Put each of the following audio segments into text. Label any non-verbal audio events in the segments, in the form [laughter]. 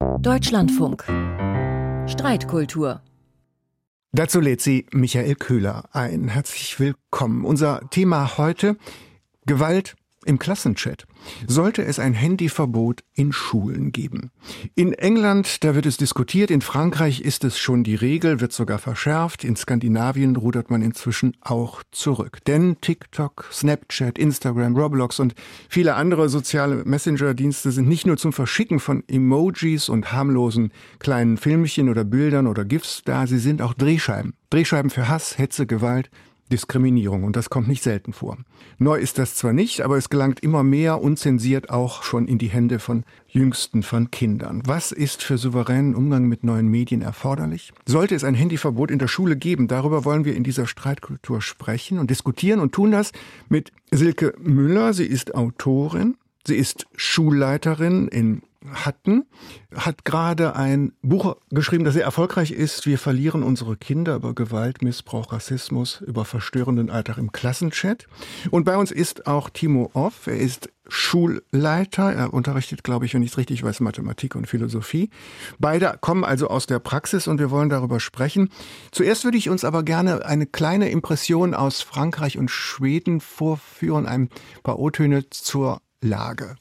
Deutschlandfunk. Streitkultur. Dazu lädt sie Michael Köhler ein. Herzlich willkommen. Unser Thema heute Gewalt im Klassenchat sollte es ein Handyverbot in Schulen geben. In England, da wird es diskutiert, in Frankreich ist es schon die Regel, wird sogar verschärft, in Skandinavien rudert man inzwischen auch zurück. Denn TikTok, Snapchat, Instagram, Roblox und viele andere soziale Messenger-Dienste sind nicht nur zum Verschicken von Emojis und harmlosen kleinen Filmchen oder Bildern oder GIFs da, sie sind auch Drehscheiben. Drehscheiben für Hass, Hetze, Gewalt, Diskriminierung und das kommt nicht selten vor. Neu ist das zwar nicht, aber es gelangt immer mehr unzensiert auch schon in die Hände von Jüngsten von Kindern. Was ist für souveränen Umgang mit neuen Medien erforderlich? Sollte es ein Handyverbot in der Schule geben? Darüber wollen wir in dieser Streitkultur sprechen und diskutieren und tun das mit Silke Müller. Sie ist Autorin. Sie ist Schulleiterin in hatten, hat gerade ein Buch geschrieben, das sehr erfolgreich ist. Wir verlieren unsere Kinder über Gewalt, Missbrauch, Rassismus, über verstörenden Alltag im Klassenchat. Und bei uns ist auch Timo Off. Er ist Schulleiter. Er unterrichtet, glaube ich, wenn ich es richtig weiß, Mathematik und Philosophie. Beide kommen also aus der Praxis und wir wollen darüber sprechen. Zuerst würde ich uns aber gerne eine kleine Impression aus Frankreich und Schweden vorführen, ein paar O-Töne zur Lage.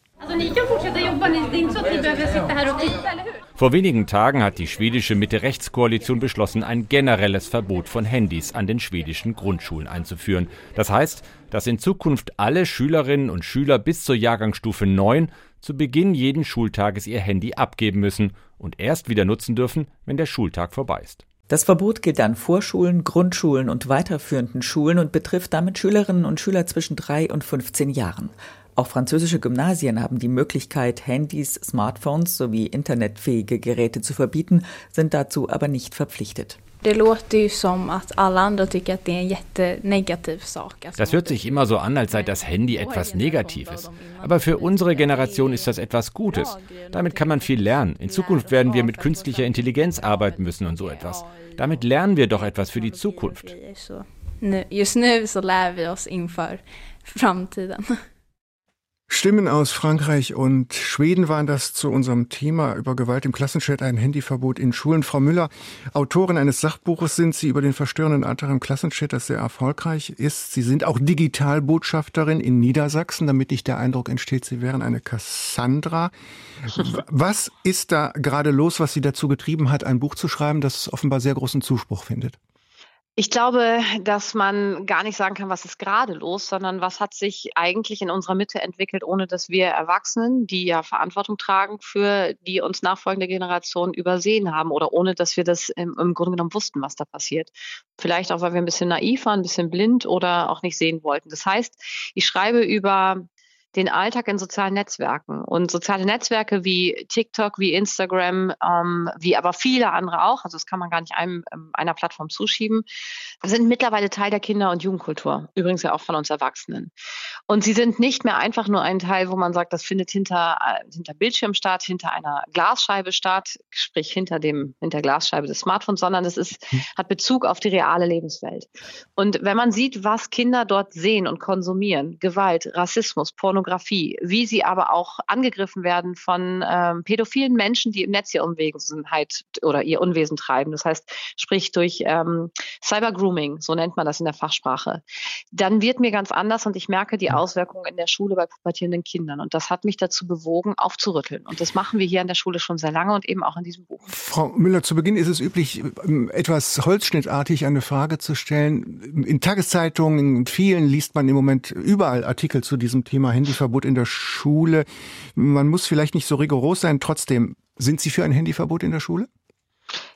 Vor wenigen Tagen hat die schwedische Mitte-Rechts-Koalition beschlossen, ein generelles Verbot von Handys an den schwedischen Grundschulen einzuführen. Das heißt, dass in Zukunft alle Schülerinnen und Schüler bis zur Jahrgangsstufe 9 zu Beginn jeden Schultages ihr Handy abgeben müssen und erst wieder nutzen dürfen, wenn der Schultag vorbei ist. Das Verbot gilt an Vorschulen, Grundschulen und weiterführenden Schulen und betrifft damit Schülerinnen und Schüler zwischen drei und 15 Jahren. Auch französische Gymnasien haben die Möglichkeit, Handys, Smartphones sowie internetfähige Geräte zu verbieten, sind dazu aber nicht verpflichtet. Das hört sich immer so an, als sei das Handy etwas Negatives. Aber für unsere Generation ist das etwas Gutes. Damit kann man viel lernen. In Zukunft werden wir mit künstlicher Intelligenz arbeiten müssen und so etwas. Damit lernen wir doch etwas für die Zukunft. Just nu så lär vi oss inför framtiden. Stimmen aus Frankreich und Schweden waren das zu unserem Thema über Gewalt im Klassenchat, ein Handyverbot in Schulen. Frau Müller, Autorin eines Sachbuches sind Sie über den verstörenden Alltag im Klassenchat, das sehr erfolgreich ist. Sie sind auch Digitalbotschafterin in Niedersachsen, damit nicht der Eindruck entsteht, Sie wären eine Cassandra. [laughs] Was ist da gerade los, was Sie dazu getrieben hat, ein Buch zu schreiben, das offenbar sehr großen Zuspruch findet? Ich glaube, dass man gar nicht sagen kann, was ist gerade los, sondern was hat sich eigentlich in unserer Mitte entwickelt, ohne dass wir Erwachsenen, die ja Verantwortung tragen für die uns nachfolgende Generation übersehen haben oder ohne dass wir das im, im Grunde genommen wussten, was da passiert. Vielleicht auch, weil wir ein bisschen naiv waren, ein bisschen blind oder auch nicht sehen wollten. Das heißt, ich schreibe über den Alltag in sozialen Netzwerken. Und soziale Netzwerke wie TikTok, wie Instagram, ähm, wie aber viele andere auch, also das kann man gar nicht einem, ähm, einer Plattform zuschieben, sind mittlerweile Teil der Kinder- und Jugendkultur. Übrigens ja auch von uns Erwachsenen. Und sie sind nicht mehr einfach nur ein Teil, wo man sagt, das findet hinter, äh, hinter Bildschirm statt, hinter einer Glasscheibe statt, sprich hinter dem, hinter Glasscheibe des Smartphones, sondern es ist, hm. hat Bezug auf die reale Lebenswelt. Und wenn man sieht, was Kinder dort sehen und konsumieren, Gewalt, Rassismus, Pornografie, Pornografie, wie sie aber auch angegriffen werden von ähm, pädophilen Menschen, die im Netz ihr Unwesenheit oder ihr Unwesen treiben. Das heißt, sprich durch ähm, Cybergrooming, so nennt man das in der Fachsprache. Dann wird mir ganz anders und ich merke die Auswirkungen in der Schule bei pubertierenden Kindern. Und das hat mich dazu bewogen, aufzurütteln. Und das machen wir hier an der Schule schon sehr lange und eben auch in diesem Buch. Frau Müller, zu Beginn ist es üblich, ähm, etwas holzschnittartig eine Frage zu stellen. In Tageszeitungen, in vielen liest man im Moment überall Artikel zu diesem Thema Handy Handyverbot in der Schule. Man muss vielleicht nicht so rigoros sein. Trotzdem, sind Sie für ein Handyverbot in der Schule?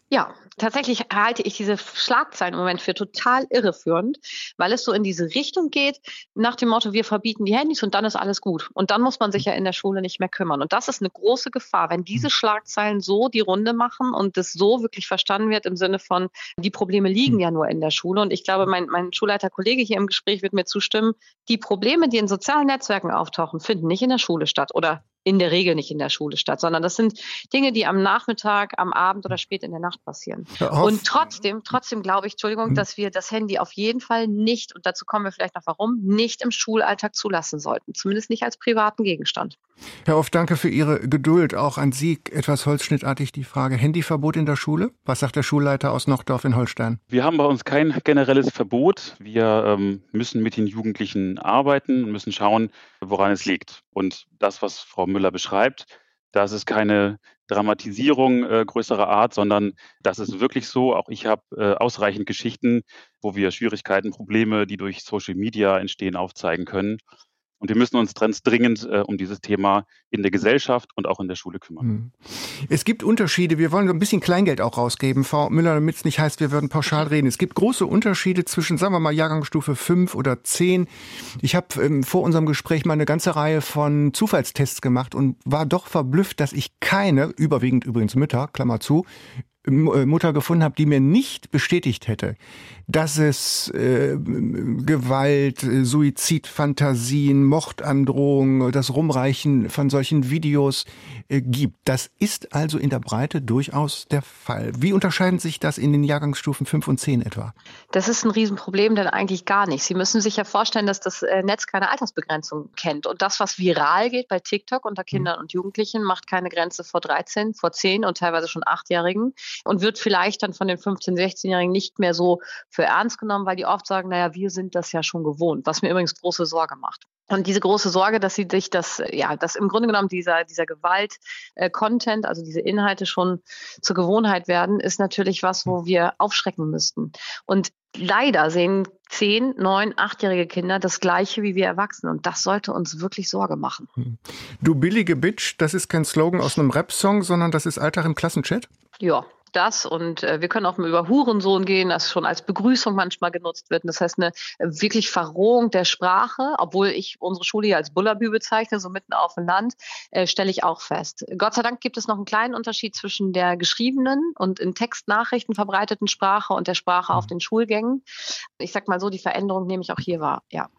Ja, tatsächlich halte ich diese Schlagzeilen im Moment für total irreführend, weil es so in diese Richtung geht, nach dem Motto, wir verbieten die Handys und dann ist alles gut. Und dann muss man sich ja in der Schule nicht mehr kümmern. Und das ist eine große Gefahr, wenn diese hm. Schlagzeilen so die Runde machen und das so wirklich verstanden wird im Sinne von, die Probleme liegen hm. ja nur in der Schule. Und ich glaube, mein, mein Schulleiterkollege hier im Gespräch wird mir zustimmen, die Probleme, die in sozialen Netzwerken auftauchen, finden nicht in der Schule statt oder in der Regel nicht in der Schule statt, sondern das sind Dinge, die am Nachmittag, am Abend oder spät in der Nacht passieren. Und trotzdem, trotzdem glaube ich, Entschuldigung, hm. dass wir das Handy auf jeden Fall nicht, und dazu kommen wir vielleicht noch warum, nicht im Schulalltag zulassen sollten. Zumindest nicht als privaten Gegenstand. Herr Off, danke für Ihre Geduld. Auch an Sie etwas holzschnittartig die Frage. Handyverbot in der Schule? Was sagt der Schulleiter aus Nochdorf in Holstein? Wir haben bei uns kein generelles Verbot. Wir ähm, müssen mit den Jugendlichen arbeiten und müssen schauen, woran es liegt. Und das, was Frau Müller beschreibt, das ist keine Dramatisierung äh, größerer Art, sondern das ist wirklich so. Auch ich habe äh, ausreichend Geschichten, wo wir Schwierigkeiten, Probleme, die durch Social Media entstehen, aufzeigen können. Und wir müssen uns ganz dringend äh, um dieses Thema in der Gesellschaft und auch in der Schule kümmern. Hm. Es gibt Unterschiede. Wir wollen so ein bisschen Kleingeld auch rausgeben, Frau Müller, damit es nicht heißt, wir würden pauschal reden. Es gibt große Unterschiede zwischen, sagen wir mal, Jahrgangsstufe 5 oder 10. Ich habe ähm, vor unserem Gespräch mal eine ganze Reihe von Zufallstests gemacht und war doch verblüfft, dass ich keine, überwiegend übrigens Mütter, Klammer zu, Mutter gefunden habe, die mir nicht bestätigt hätte, dass es äh, Gewalt, äh, Suizidfantasien, Mordandrohungen, das Rumreichen von solchen Videos äh, gibt. Das ist also in der Breite durchaus der Fall. Wie unterscheiden sich das in den Jahrgangsstufen 5 und 10 etwa? Das ist ein Riesenproblem, denn eigentlich gar nicht. Sie müssen sich ja vorstellen, dass das äh, Netz keine Altersbegrenzung kennt. Und das, was viral geht bei TikTok unter Kindern mhm. und Jugendlichen, macht keine Grenze vor 13, vor 10 und teilweise schon 8-Jährigen und wird vielleicht dann von den 15-, 16-Jährigen nicht mehr so für ernst genommen, weil die oft sagen, naja, wir sind das ja schon gewohnt, was mir übrigens große Sorge macht. Und diese große Sorge, dass sie sich das, ja, dass im Grunde genommen dieser, dieser Gewalt-Content, äh, also diese Inhalte schon zur Gewohnheit werden, ist natürlich was, wo wir aufschrecken müssten. Und leider sehen zehn, neun, achtjährige Kinder das Gleiche wie wir Erwachsene. Und das sollte uns wirklich Sorge machen. Hm. Du billige Bitch, das ist kein Slogan aus einem Rap-Song, sondern das ist Alltag im Klassenchat? Ja, das und äh, wir können auch mal über Hurensohn gehen, das schon als Begrüßung manchmal genutzt wird. Und das heißt eine äh, wirklich Verrohung der Sprache, obwohl ich unsere Schule hier als Bullabü bezeichne, so mitten auf dem Land, äh, stelle ich auch fest. Gott sei Dank gibt es noch einen kleinen Unterschied zwischen der geschriebenen und in Textnachrichten verbreiteten Sprache und der Sprache auf mhm. den Schulgängen. Ich sag mal so, die Veränderung nehme ich auch hier wahr, ja.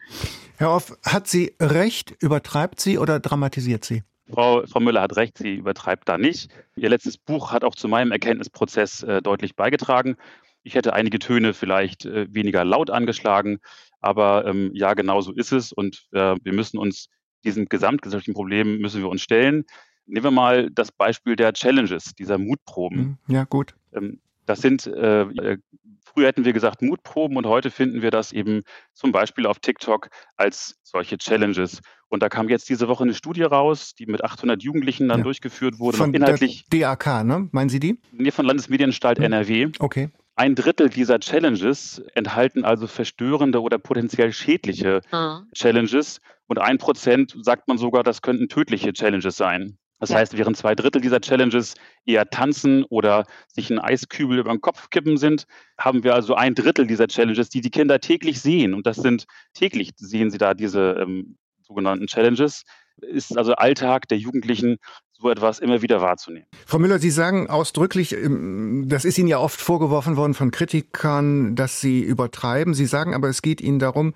Herr Off, hat sie recht, übertreibt sie oder dramatisiert sie? Frau, Frau Müller hat recht, sie übertreibt da nicht. Ihr letztes Buch hat auch zu meinem Erkenntnisprozess äh, deutlich beigetragen. Ich hätte einige Töne vielleicht äh, weniger laut angeschlagen, aber ähm, ja, genau so ist es und äh, wir müssen uns diesem gesamtgesellschaftlichen Problem müssen wir uns stellen. Nehmen wir mal das Beispiel der Challenges, dieser Mutproben. Hm, ja, gut. Ähm, das sind, äh, äh, früher hätten wir gesagt Mutproben und heute finden wir das eben zum Beispiel auf TikTok als solche Challenges. Und da kam jetzt diese Woche eine Studie raus, die mit 800 Jugendlichen dann ja. durchgeführt wurde. Von inhaltlich, der DAK, ne? Meinen Sie die? Nee, von Landesmedienanstalt hm. NRW. Okay. Ein Drittel dieser Challenges enthalten also verstörende oder potenziell schädliche mhm. Challenges. Und ein Prozent sagt man sogar, das könnten tödliche Challenges sein. Das ja. heißt, während zwei Drittel dieser Challenges eher tanzen oder sich ein Eiskübel über den Kopf kippen sind, haben wir also ein Drittel dieser Challenges, die die Kinder täglich sehen. Und das sind täglich sehen sie da diese ähm, sogenannten Challenges. Ist also Alltag der Jugendlichen, so etwas immer wieder wahrzunehmen. Frau Müller, Sie sagen ausdrücklich, ähm, das ist Ihnen ja oft vorgeworfen worden von Kritikern, dass Sie übertreiben. Sie sagen aber, es geht Ihnen darum,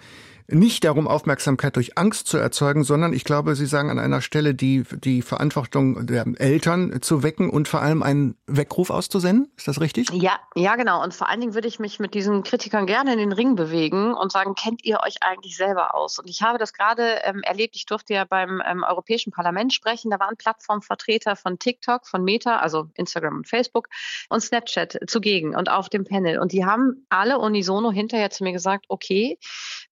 nicht darum, Aufmerksamkeit durch Angst zu erzeugen, sondern ich glaube, Sie sagen an einer Stelle, die, die Verantwortung der Eltern zu wecken und vor allem einen Weckruf auszusenden. Ist das richtig? Ja, ja, genau. Und vor allen Dingen würde ich mich mit diesen Kritikern gerne in den Ring bewegen und sagen, kennt ihr euch eigentlich selber aus? Und ich habe das gerade ähm, erlebt. Ich durfte ja beim ähm, Europäischen Parlament sprechen. Da waren Plattformvertreter von TikTok, von Meta, also Instagram und Facebook und Snapchat zugegen und auf dem Panel. Und die haben alle unisono hinterher zu mir gesagt, okay,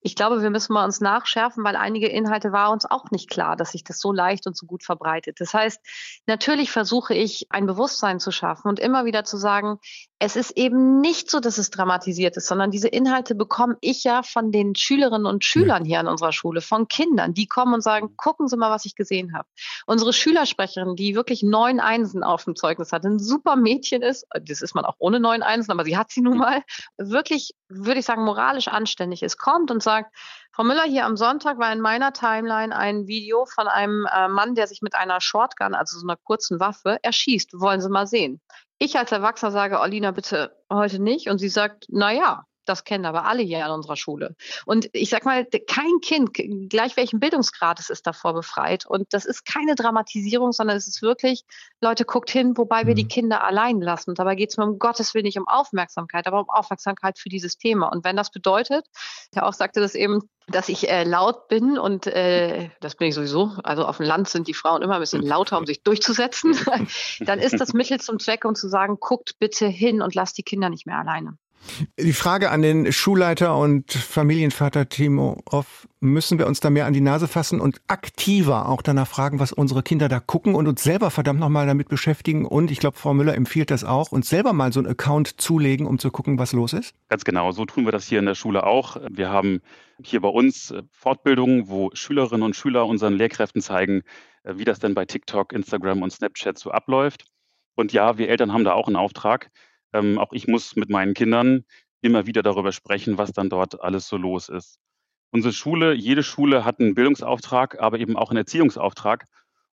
ich glaube, wir müssen mal uns nachschärfen, weil einige Inhalte war uns auch nicht klar, dass sich das so leicht und so gut verbreitet. Das heißt, natürlich versuche ich ein Bewusstsein zu schaffen und immer wieder zu sagen, es ist eben nicht so, dass es dramatisiert ist, sondern diese Inhalte bekomme ich ja von den Schülerinnen und Schülern hier an unserer Schule, von Kindern, die kommen und sagen, gucken Sie mal, was ich gesehen habe. Unsere Schülersprecherin, die wirklich neun Einsen auf dem Zeugnis hat, ein super Mädchen ist, das ist man auch ohne neun Einsen, aber sie hat sie nun mal, wirklich, würde ich sagen, moralisch anständig ist, kommt und sagt, Frau Müller, hier am Sonntag war in meiner Timeline ein Video von einem äh, Mann, der sich mit einer Shotgun, also so einer kurzen Waffe, erschießt. Wollen Sie mal sehen? Ich als Erwachsener sage, Olina, bitte heute nicht. Und sie sagt, na ja, Das kennen aber alle hier an unserer Schule. Und ich sag mal, kein Kind, gleich welchen Bildungsgrad es ist, davor befreit. Und das ist keine Dramatisierung, sondern es ist wirklich, Leute, guckt hin, wobei wir die mhm. Kinder allein lassen. Und dabei geht es mir um Gottes Willen nicht um Aufmerksamkeit, aber um Aufmerksamkeit für dieses Thema. Und wenn das bedeutet, der auch sagte das eben, dass ich äh, laut bin und äh, das bin ich sowieso. Also auf dem Land sind die Frauen immer ein bisschen lauter, um sich durchzusetzen. [laughs] Dann ist das Mittel zum Zweck, um zu sagen, guckt bitte hin und lasst die Kinder nicht mehr alleine. Die Frage an den Schulleiter und Familienvater Timo Off, müssen wir uns da mehr an die Nase fassen und aktiver auch danach fragen, was unsere Kinder da gucken und uns selber verdammt nochmal damit beschäftigen. Und ich glaube, Frau Müller empfiehlt das auch, uns selber mal so einen Account zulegen, um zu gucken, was los ist. Ganz genau, so tun wir das hier in der Schule auch. Wir haben hier bei uns Fortbildungen, wo Schülerinnen und Schüler unseren Lehrkräften zeigen, wie das denn bei TikTok, Instagram und Snapchat so abläuft. Und ja, wir Eltern haben da auch einen Auftrag. Ähm, auch ich muss mit meinen Kindern immer wieder darüber sprechen, was dann dort alles so los ist. Unsere Schule, jede Schule hat einen Bildungsauftrag, aber eben auch einen Erziehungsauftrag.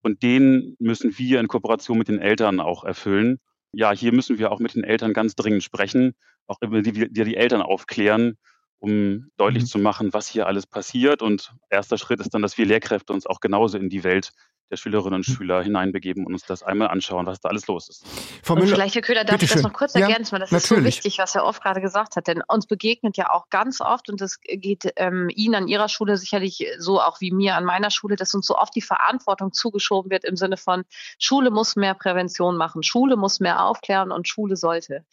Und den müssen wir in Kooperation mit den Eltern auch erfüllen. Ja, hier müssen wir auch mit den Eltern ganz dringend sprechen, auch über die, die, die Eltern aufklären, um deutlich mhm. zu machen, was hier alles passiert. Und erster Schritt ist dann, dass wir Lehrkräfte uns auch genauso in die Welt der Schülerinnen und hm. Schüler hineinbegeben und uns das einmal anschauen, was da alles los ist. Frau Müller, und vielleicht, Herr Köhler, darf ich das noch kurz ergänzen, weil das natürlich. ist so wichtig, was Herr Off gerade gesagt hat. Denn uns begegnet ja auch ganz oft, und das geht ähm, Ihnen an Ihrer Schule sicherlich so auch wie mir an meiner Schule, dass uns so oft die Verantwortung zugeschoben wird im Sinne von, Schule muss mehr Prävention machen, Schule muss mehr aufklären und Schule sollte.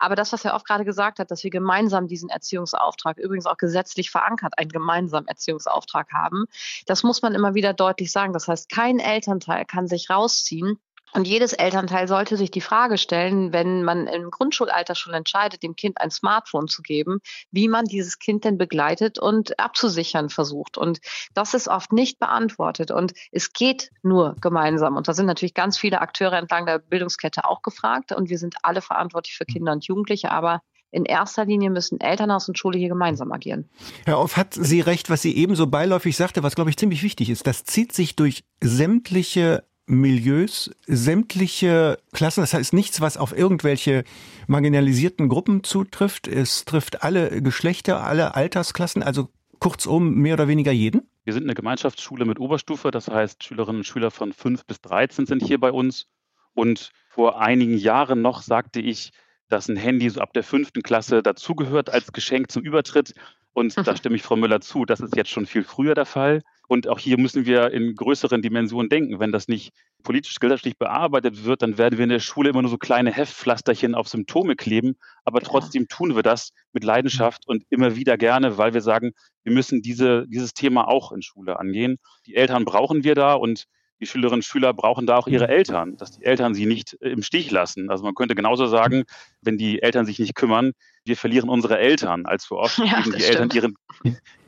Aber das, was Herr Off gerade gesagt hat, dass wir gemeinsam diesen Erziehungsauftrag, übrigens auch gesetzlich verankert, einen gemeinsamen Erziehungsauftrag haben, das muss man immer wieder deutlich sagen. Das heißt, kein Elternteil kann sich rausziehen. Und jedes Elternteil sollte sich die Frage stellen, wenn man im Grundschulalter schon entscheidet, dem Kind ein Smartphone zu geben, wie man dieses Kind denn begleitet und abzusichern versucht. Und das ist oft nicht beantwortet. Und es geht nur gemeinsam. Und da sind natürlich ganz viele Akteure entlang der Bildungskette auch gefragt. Und wir sind alle verantwortlich für Kinder und Jugendliche. Aber in erster Linie müssen Elternhaus und Schule hier gemeinsam agieren. Herr Off, hat sie recht, was sie eben so beiläufig sagte, was glaube ich ziemlich wichtig ist. Das zieht sich durch sämtliche Milieus, sämtliche Klassen. Das heißt nichts, was auf irgendwelche marginalisierten Gruppen zutrifft. Es trifft alle Geschlechter, alle Altersklassen, also kurzum mehr oder weniger jeden. Wir sind eine Gemeinschaftsschule mit Oberstufe, das heißt Schülerinnen und Schüler von 5 bis 13 sind hier bei uns. Und vor einigen Jahren noch sagte ich, dass ein Handy so ab der fünften Klasse dazugehört als Geschenk zum Übertritt. Und da stimme ich Frau Müller zu, das ist jetzt schon viel früher der Fall. Und auch hier müssen wir in größeren Dimensionen denken. Wenn das nicht politisch gesellschaftlich bearbeitet wird, dann werden wir in der Schule immer nur so kleine Heftpflasterchen auf Symptome kleben. Aber trotzdem tun wir das mit Leidenschaft und immer wieder gerne, weil wir sagen, wir müssen diese, dieses Thema auch in Schule angehen. Die Eltern brauchen wir da und die Schülerinnen und Schüler brauchen da auch ihre mhm. Eltern, dass die Eltern sie nicht äh, im Stich lassen. Also man könnte genauso sagen, wenn die Eltern sich nicht kümmern, wir verlieren unsere Eltern. Als wir oft [laughs] ja, geben die Eltern ihren,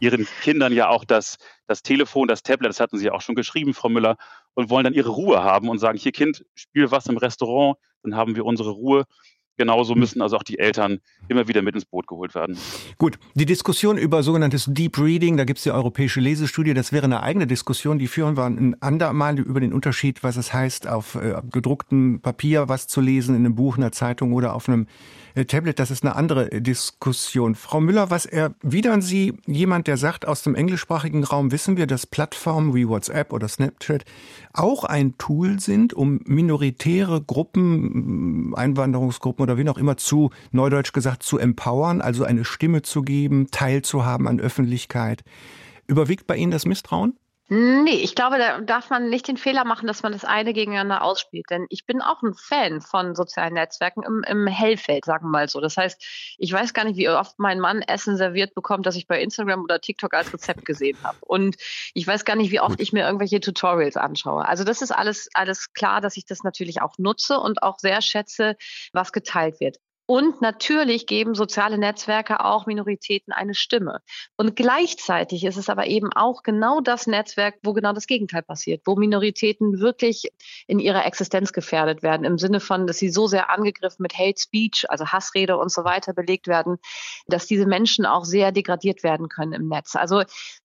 ihren Kindern ja auch das, das Telefon, das Tablet, das hatten sie ja auch schon geschrieben, Frau Müller, und wollen dann ihre Ruhe haben und sagen, hier Kind, spiel was im Restaurant, dann haben wir unsere Ruhe. Genauso hm. müssen also auch die Eltern immer wieder mit ins Boot geholt werden. Gut, die Diskussion über sogenanntes Deep Reading, da gibt es die europäische Lesestudie, das wäre eine eigene Diskussion, die führen wir ein andermal über den Unterschied, was es heißt, auf äh, gedrucktem Papier was zu lesen, in einem Buch, einer Zeitung oder auf einem äh, Tablet, das ist eine andere äh, Diskussion. Frau Müller, was erwidern Sie jemand, der sagt, aus dem englischsprachigen Raum wissen wir, dass Plattformen wie WhatsApp oder Snapchat auch ein Tool sind, um minoritäre Gruppen, Einwanderungsgruppen oder wie auch immer zu, neudeutsch gesagt, zu empowern, also eine Stimme zu geben, teilzuhaben an Öffentlichkeit. Überwiegt bei Ihnen das Misstrauen? Nee, ich glaube, da darf man nicht den Fehler machen, dass man das eine gegeneinander ausspielt. Denn ich bin auch ein Fan von sozialen Netzwerken im, im Hellfeld, sagen wir mal so. Das heißt, ich weiß gar nicht, wie oft mein Mann Essen serviert bekommt, das ich bei Instagram oder TikTok als Rezept gesehen habe. Und ich weiß gar nicht, wie oft ich mir irgendwelche Tutorials anschaue. Also das ist alles, alles klar, dass ich das natürlich auch nutze und auch sehr schätze, was geteilt wird. Und natürlich geben soziale Netzwerke auch Minoritäten eine Stimme. Und gleichzeitig ist es aber eben auch genau das Netzwerk, wo genau das Gegenteil passiert, wo Minoritäten wirklich in ihrer Existenz gefährdet werden, im Sinne von, dass sie so sehr angegriffen mit Hate Speech, also Hassrede und so weiter belegt werden, dass diese Menschen auch sehr degradiert werden können im Netz. Also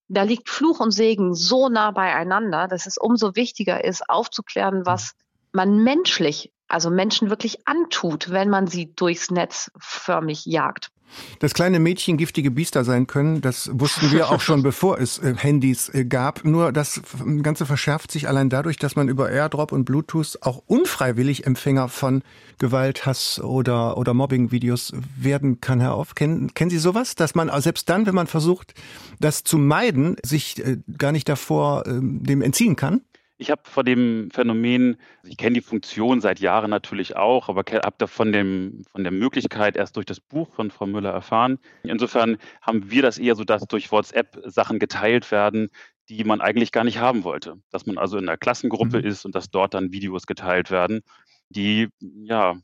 da liegt Fluch und Segen so nah beieinander, dass es umso wichtiger ist, aufzuklären, was man menschlich also Menschen wirklich antut, wenn man sie durchs Netz förmlich jagt. Dass kleine Mädchen giftige Biester sein können, das wussten wir auch schon [laughs] bevor es äh, Handys äh, gab. Nur das Ganze verschärft sich allein dadurch, dass man über AirDrop und Bluetooth auch unfreiwillig Empfänger von Gewalt, Hass oder, oder Mobbing-Videos werden kann, Herr Off. Kennen, kennen Sie sowas? Dass man selbst dann, wenn man versucht, das zu meiden, sich äh, gar nicht davor ähm, dem entziehen kann? Ich habe vor dem Phänomen, ich kenne die Funktion seit Jahren natürlich auch, aber habe da von, dem, von der Möglichkeit erst durch das Buch von Frau Müller erfahren. Insofern haben wir das eher so, dass durch WhatsApp Sachen geteilt werden, die man eigentlich gar nicht haben wollte. Dass man also in einer Klassengruppe mhm. ist und dass dort dann Videos geteilt werden, die ja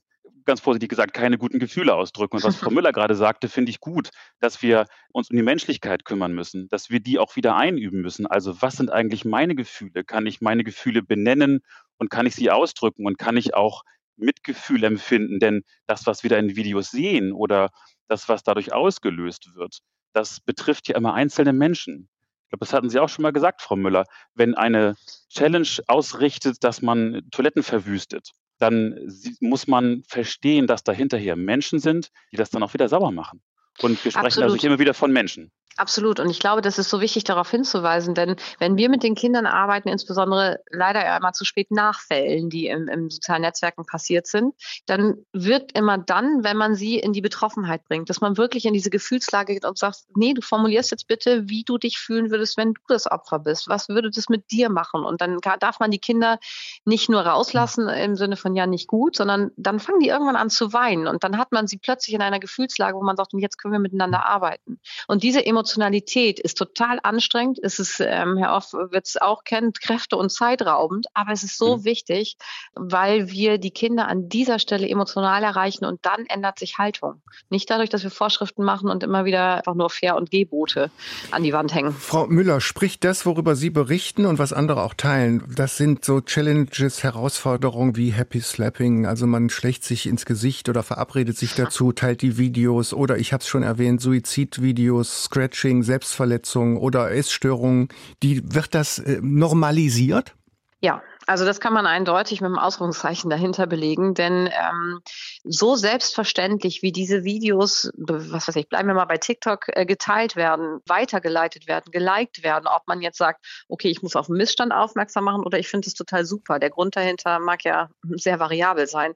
ganz vorsichtig gesagt, keine guten Gefühle ausdrücken. Und was Frau [laughs] Müller gerade sagte, finde ich gut, dass wir uns um die Menschlichkeit kümmern müssen, dass wir die auch wieder einüben müssen. Also was sind eigentlich meine Gefühle? Kann ich meine Gefühle benennen und kann ich sie ausdrücken und kann ich auch Mitgefühl empfinden? Denn das, was wir da in Videos sehen oder das, was dadurch ausgelöst wird, das betrifft ja immer einzelne Menschen. Ich glaube, das hatten Sie auch schon mal gesagt, Frau Müller. Wenn eine Challenge ausrichtet, dass man Toiletten verwüstet, dann muss man verstehen, dass dahinter hier Menschen sind, die das dann auch wieder sauber machen. Und wir sprechen also Absolut. also immer wieder von Menschen. Absolut. Und ich glaube, das ist so wichtig, darauf hinzuweisen, denn wenn wir mit den Kindern arbeiten, insbesondere leider einmal zu spät Nachfällen, die im, im sozialen Netzwerken passiert sind, dann wird immer dann, wenn man sie in die Betroffenheit bringt, dass man wirklich in diese Gefühlslage geht und sagt, nee, du formulierst jetzt bitte, wie du dich fühlen würdest, wenn du das Opfer bist. Was würde das mit dir machen? Und dann darf man die Kinder nicht nur rauslassen im Sinne von ja nicht gut, sondern dann fangen die irgendwann an zu weinen und dann hat man sie plötzlich in einer Gefühlslage, wo man sagt, jetzt können wir miteinander arbeiten. Und diese Emotionen Emotionalität ist total anstrengend. Es ist, ähm, Herr Off wird es auch kennen, Kräfte- und zeitraubend, aber es ist so mhm. wichtig, weil wir die Kinder an dieser Stelle emotional erreichen und dann ändert sich Haltung. Nicht dadurch, dass wir Vorschriften machen und immer wieder einfach nur Fair- und Gebote an die Wand hängen. Frau Müller, spricht das, worüber Sie berichten und was andere auch teilen, das sind so Challenges, Herausforderungen wie Happy Slapping, also man schlägt sich ins Gesicht oder verabredet sich dazu, teilt die Videos oder ich habe es schon erwähnt, Suizidvideos, Scratch Coaching, Selbstverletzungen oder Essstörungen, die wird das äh, normalisiert? Ja, also das kann man eindeutig mit einem Ausrufungszeichen dahinter belegen, denn ähm, so selbstverständlich wie diese Videos, was weiß ich, bleiben wir mal bei TikTok, äh, geteilt werden, weitergeleitet werden, geliked werden, ob man jetzt sagt, okay, ich muss auf einen Missstand aufmerksam machen oder ich finde es total super. Der Grund dahinter mag ja sehr variabel sein,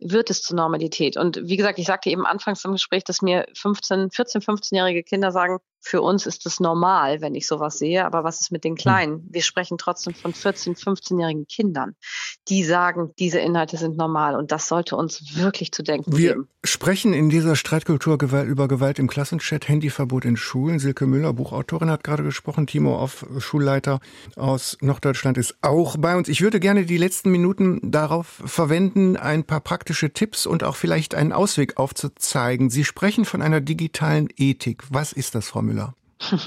wird es zur Normalität. Und wie gesagt, ich sagte eben anfangs im Gespräch, dass mir 15, 14, 15-jährige Kinder sagen, für uns ist es normal, wenn ich sowas sehe, aber was ist mit den hm. Kleinen? Wir sprechen trotzdem von 14, 15-jährigen Kindern, die sagen, diese Inhalte sind normal und das sollte uns wirklich zu denken Wir geben. Wir sprechen in dieser Streitkultur über Gewalt im Klassenchat, Handyverbot in Schulen. Silke Müller, Buchautorin, hat gerade gesprochen. Timo Off, Schulleiter aus Norddeutschland, ist auch bei uns. Ich würde gerne die letzten Minuten darauf verwenden, ein paar praktische Tipps und auch vielleicht einen Ausweg aufzuzeigen. Sie sprechen von einer digitalen Ethik. Was ist das, Frau Müller? Müller? [laughs]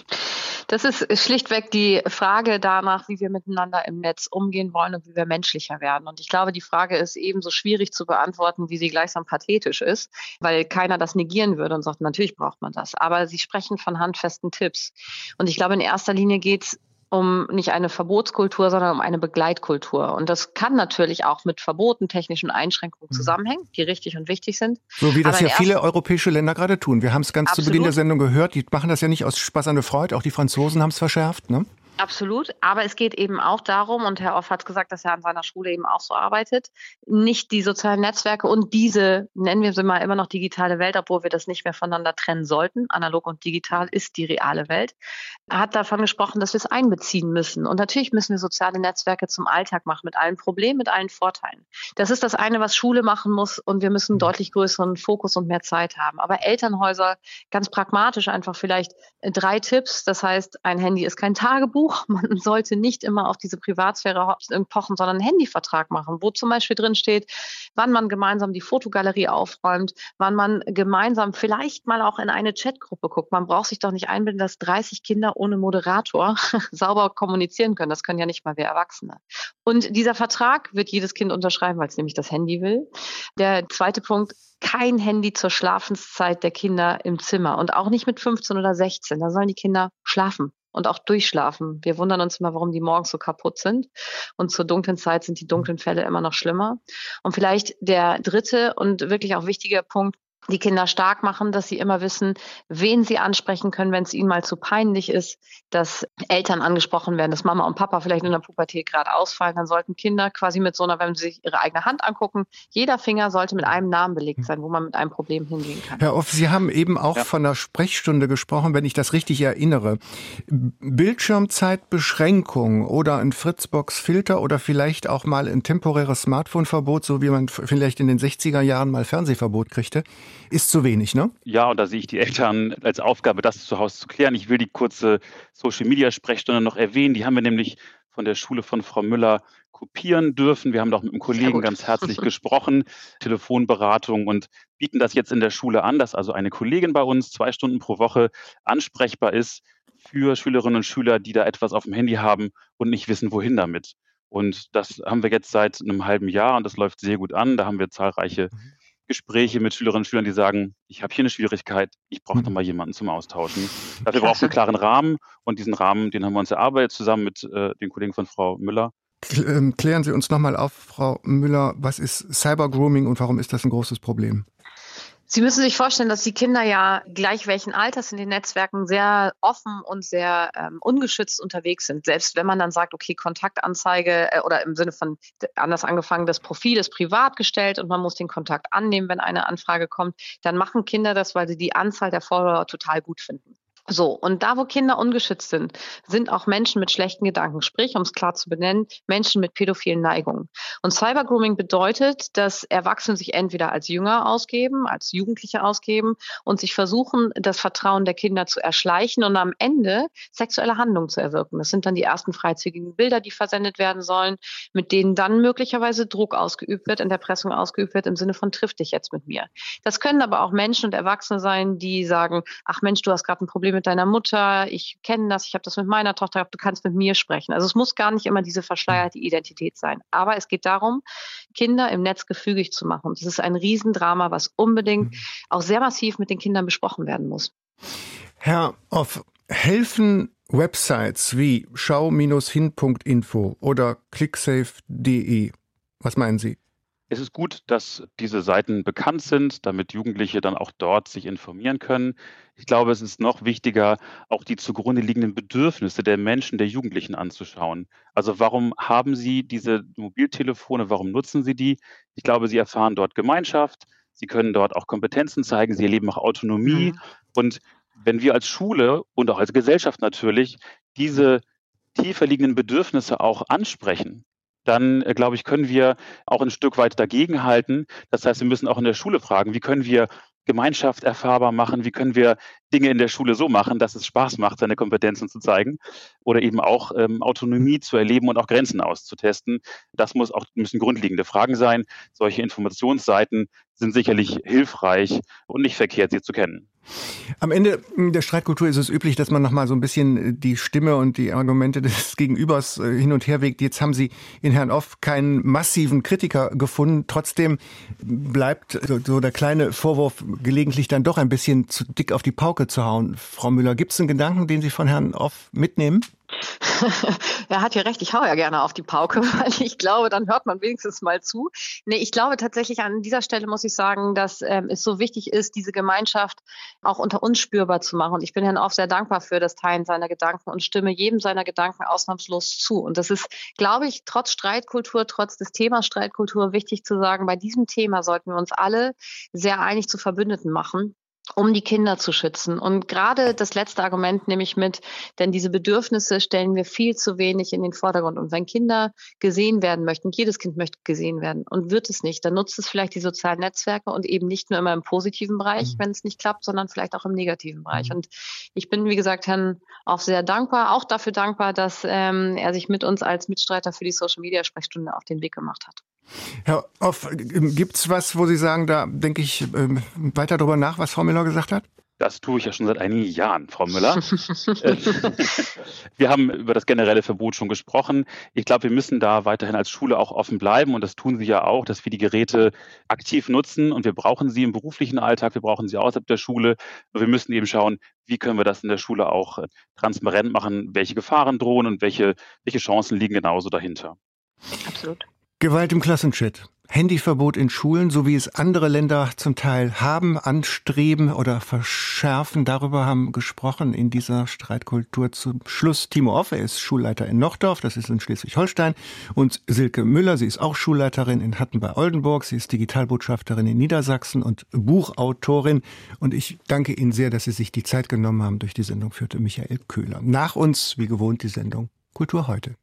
Das ist schlichtweg die Frage danach, wie wir miteinander im Netz umgehen wollen und wie wir menschlicher werden. Und ich glaube, die Frage ist ebenso schwierig zu beantworten, wie sie gleichsam pathetisch ist, weil keiner das negieren würde und sagt, natürlich braucht man das. Aber Sie sprechen von handfesten Tipps. Und ich glaube, in erster Linie geht es um nicht eine Verbotskultur, sondern um eine Begleitkultur. Und das kann natürlich auch mit Verboten, technischen Einschränkungen mhm. zusammenhängen, die richtig und wichtig sind. So wie das ja viele europäische Länder gerade tun. Wir haben es ganz Absolut. zu Beginn der Sendung gehört, die machen das ja nicht aus Spaß an der Freude, auch die Franzosen haben es verschärft. Ne? Absolut, aber es geht eben auch darum, und Herr Off hat gesagt, dass er an seiner Schule eben auch so arbeitet, nicht die sozialen Netzwerke und diese, nennen wir sie mal immer noch digitale Welt, obwohl wir das nicht mehr voneinander trennen sollten. Analog und digital ist die reale Welt. Er hat davon gesprochen, dass wir es einbeziehen müssen. Und natürlich müssen wir soziale Netzwerke zum Alltag machen, mit allen Problemen, mit allen Vorteilen. Das ist das eine, was Schule machen muss, und wir müssen deutlich größeren Fokus und mehr Zeit haben. Aber Elternhäuser, ganz pragmatisch einfach vielleicht drei Tipps. Das heißt, ein Handy ist kein Tagebuch Buch. Man [laughs] sollte nicht immer auf diese Privatsphäre pochen, sondern einen Handyvertrag machen, wo zum Beispiel drin steht, wann man gemeinsam die Fotogalerie aufräumt, wann man gemeinsam vielleicht mal auch in eine Chatgruppe guckt. Man braucht sich doch nicht einbilden, dass 30 Kinder ohne Moderator [laughs] sauber kommunizieren können. Das können ja nicht mal wir Erwachsene. Und dieser Vertrag wird jedes Kind unterschreiben, weil es nämlich das Handy will. Der zweite Punkt, kein Handy zur Schlafenszeit der Kinder im Zimmer und auch nicht mit 15 oder 16. Da sollen die Kinder schlafen und auch durchschlafen. Wir wundern uns immer, warum die morgens so kaputt sind. Und zur dunklen Zeit sind die dunklen Fälle immer noch schlimmer. Und vielleicht der dritte und wirklich auch wichtige Punkt, die Kinder stark machen, dass sie immer wissen, wen sie ansprechen können, wenn es ihnen mal zu peinlich ist, dass Eltern angesprochen werden, dass Mama und Papa vielleicht in der Pubertät gerade ausfallen, dann sollten Kinder quasi mit so einer, wenn sie sich ihre eigene Hand angucken, jeder Finger sollte mit einem Namen belegt sein, wo man mit einem Problem hingehen kann. Herr Off, Sie haben eben auch ja. von einer Sprechstunde gesprochen, wenn ich das richtig erinnere. Bildschirmzeitbeschränkung oder ein Fritzbox-Filter oder vielleicht auch mal ein temporäres Smartphone-Verbot, so wie man vielleicht in den 60er Jahren mal Fernsehverbot kriegte ist zu wenig, ne? Ja, und da sehe ich die Eltern als Aufgabe, das zu Hause zu klären. Ich will die kurze Social-Media-Sprechstunde noch erwähnen. Die haben wir nämlich von der Schule von Frau Müller kopieren dürfen. Wir haben doch mit einem Kollegen ganz herzlich [laughs] gesprochen, Telefonberatung und bieten das jetzt in der Schule an, dass also eine Kollegin bei uns zwei Stunden pro Woche ansprechbar ist für Schülerinnen und Schüler, die da etwas auf dem Handy haben und nicht wissen, wohin damit. Und das haben wir jetzt seit einem halben Jahr und das läuft sehr gut an. Da haben wir zahlreiche mhm. Gespräche mit Schülerinnen und Schülern, die sagen, ich habe hier eine Schwierigkeit, ich brauche noch mhm. mal jemanden zum Austauschen. [laughs] Dafür braucht es einen klaren Rahmen und diesen Rahmen, den haben wir uns erarbeitet zusammen mit äh, den Kollegen von Frau Müller. Ähm, klären Sie uns nochmal auf, Frau Müller, was ist Cybergrooming und warum ist das ein großes Problem? Sie müssen sich vorstellen, dass die Kinder ja gleich welchen Alters in den Netzwerken sehr offen und sehr ähm, ungeschützt unterwegs sind. Selbst wenn man dann sagt, okay, Kontaktanzeige äh, oder im Sinne von anders angefangen, das Profil ist privat gestellt und man muss den Kontakt annehmen, wenn eine Anfrage kommt, dann machen Kinder das, weil sie die Anzahl der Follower total gut finden. So, und da, wo Kinder ungeschützt sind, sind auch Menschen mit schlechten Gedanken, sprich, um es klar zu benennen, Menschen mit pädophilen Neigungen. Und Cybergrooming bedeutet, dass Erwachsene sich entweder als Jünger ausgeben, als Jugendliche ausgeben und sich versuchen, das Vertrauen der Kinder zu erschleichen und am Ende sexuelle Handlungen zu erwirken. Das sind dann die ersten freizügigen Bilder, die versendet werden sollen, mit denen dann möglicherweise Druck ausgeübt wird, in der Pressung ausgeübt wird, im Sinne von triff dich jetzt mit mir. Das können aber auch Menschen und Erwachsene sein, die sagen, ach Mensch, du hast gerade ein Problem mit deiner Mutter, ich kenne das, ich habe das mit meiner Tochter gehabt, du kannst mit mir sprechen. Also es muss gar nicht immer diese verschleierte Identität sein. Aber es geht darum, Kinder im Netz gefügig zu machen. Das ist ein Riesendrama, was unbedingt mhm. auch sehr massiv mit den Kindern besprochen werden muss. Herr Off, helfen Websites wie schau-hin.info oder clicksafe.de? Was meinen Sie? Es ist gut, dass diese Seiten bekannt sind, damit Jugendliche dann auch dort sich informieren können. Ich glaube, es ist noch wichtiger, auch die zugrunde liegenden Bedürfnisse der Menschen, der Jugendlichen anzuschauen. Also warum haben sie diese Mobiltelefone, warum nutzen sie die? Ich glaube, sie erfahren dort Gemeinschaft, sie können dort auch Kompetenzen zeigen, sie erleben auch Autonomie. Mhm. Und wenn wir als Schule und auch als Gesellschaft natürlich diese tiefer liegenden Bedürfnisse auch ansprechen, dann äh, glaube ich, können wir auch ein Stück weit dagegenhalten. Das heißt, wir müssen auch in der Schule fragen, wie können wir Gemeinschaft erfahrbar machen? Wie können wir Dinge in der Schule so machen, dass es Spaß macht, seine Kompetenzen zu zeigen oder eben auch ähm, Autonomie zu erleben und auch Grenzen auszutesten? Das muss auch müssen grundlegende Fragen sein. Solche Informationsseiten sind sicherlich hilfreich und nicht verkehrt, sie zu kennen. Am Ende der Streitkultur ist es üblich, dass man nochmal so ein bisschen äh, die Stimme und die Argumente des [laughs] Gegenübers äh, hin und her wägt. Jetzt haben Sie in Herrn Off keinen massiven Kritiker gefunden. Trotzdem bleibt so der kleine Vorwurf gelegentlich dann doch ein bisschen zu dick auf die Pauke zu hauen. Frau Müller, gibt es einen Gedanken, den Sie von Herrn Off mitnehmen? [laughs] er hat ja recht, ich hau ja gerne auf die Pauke, [laughs] weil ich glaube, dann hört man wenigstens mal zu. Nee, ich glaube tatsächlich an dieser Stelle muss ich sagen, dass ähm, es so wichtig ist, diese Gemeinschaft auch unter uns spürbar zu machen. Und ich bin Herrn Off sehr dankbar für das Teilen seiner Gedanken und stimme jedem seiner Gedanken ausnahmslos zu. Und das ist, glaube ich, trotz Streitkultur, trotz des Themas Streitkultur wichtig zu sagen, bei diesem Thema sollten wir uns alle sehr einig zu Verbündeten machen um die Kinder zu schützen. Und gerade das letzte Argument nehme ich mit, denn diese Bedürfnisse stellen wir viel zu wenig in den Vordergrund. Und wenn Kinder gesehen werden möchten, jedes Kind möchte gesehen werden und wird es nicht, dann nutzt es vielleicht die sozialen Netzwerke und eben nicht nur immer im positiven Bereich, mhm. wenn es nicht klappt, sondern vielleicht auch im negativen Bereich. Mhm. Und ich bin, wie gesagt, Herrn auch sehr dankbar, auch dafür dankbar, dass ähm, er sich mit uns als Mitstreiter für die Social Media Sprechstunde auf den Weg gemacht hat. Herr Off, gibt's was, wo Sie sagen, da denke ich ähm, weiter darüber nach, was Frau Müller gesagt hat? Das tue ich ja schon seit einigen Jahren, Frau Müller. [laughs] wir haben über das generelle Verbot schon gesprochen. Ich glaube, wir müssen da weiterhin als Schule auch offen bleiben und das tun Sie ja auch, dass wir die Geräte aktiv nutzen und wir brauchen sie im beruflichen Alltag, wir brauchen sie außerhalb der Schule. wir müssen eben schauen, wie können wir das in der Schule auch äh, transparent machen, welche Gefahren drohen und welche, welche Chancen liegen genauso dahinter. Absolut. Gewalt im Klassenchat. Handyverbot in Schulen, so wie es andere Länder zum Teil haben, anstreben oder verschärfen. Darüber haben gesprochen in dieser Streitkultur zum Schluss Timo Off. Er ist Schulleiter in Nochdorf, das ist in Schleswig-Holstein. Und Silke Müller, sie ist auch Schulleiterin in Hatten bei Oldenburg. Sie ist Digitalbotschafterin in Niedersachsen und Buchautorin. Und ich danke Ihnen sehr, dass Sie sich die Zeit genommen haben. Durch die Sendung führte Michael Köhler. Nach uns, wie gewohnt, die Sendung Kultur heute.